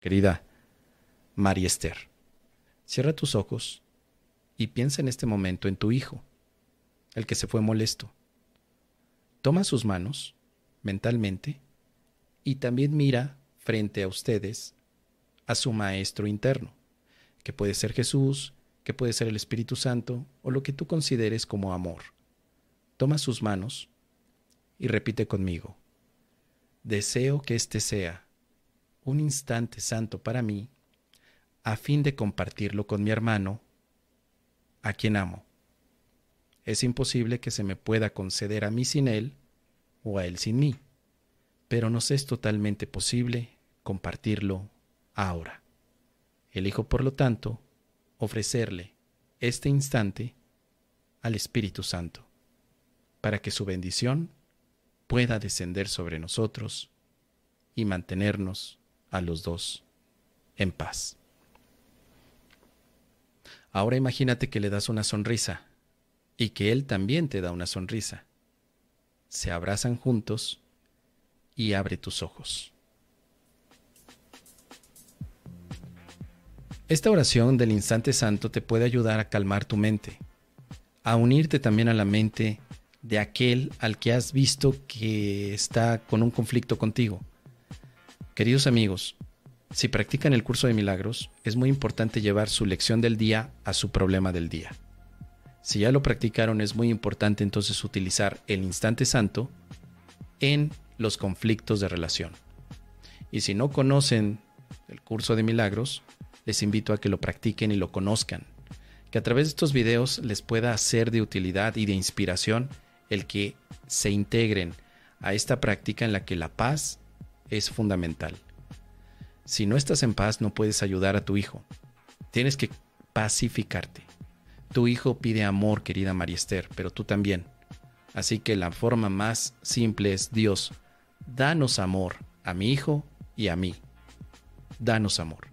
querida María Esther. Cierra tus ojos y piensa en este momento en tu hijo, el que se fue molesto. Toma sus manos mentalmente y también mira frente a ustedes a su maestro interno, que puede ser Jesús, que puede ser el Espíritu Santo o lo que tú consideres como amor. Toma sus manos y repite conmigo. Deseo que este sea un instante santo para mí a fin de compartirlo con mi hermano, a quien amo. Es imposible que se me pueda conceder a mí sin él o a él sin mí, pero nos es totalmente posible compartirlo ahora. Elijo, por lo tanto, ofrecerle este instante al Espíritu Santo, para que su bendición pueda descender sobre nosotros y mantenernos a los dos en paz. Ahora imagínate que le das una sonrisa y que él también te da una sonrisa. Se abrazan juntos y abre tus ojos. Esta oración del instante santo te puede ayudar a calmar tu mente, a unirte también a la mente de aquel al que has visto que está con un conflicto contigo. Queridos amigos, si practican el curso de milagros, es muy importante llevar su lección del día a su problema del día. Si ya lo practicaron, es muy importante entonces utilizar el instante santo en los conflictos de relación. Y si no conocen el curso de milagros, les invito a que lo practiquen y lo conozcan. Que a través de estos videos les pueda ser de utilidad y de inspiración el que se integren a esta práctica en la que la paz es fundamental. Si no estás en paz, no puedes ayudar a tu hijo. Tienes que pacificarte. Tu hijo pide amor, querida María Esther, pero tú también. Así que la forma más simple es Dios, danos amor a mi hijo y a mí. Danos amor.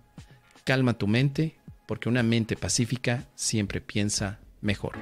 Calma tu mente, porque una mente pacífica siempre piensa mejor.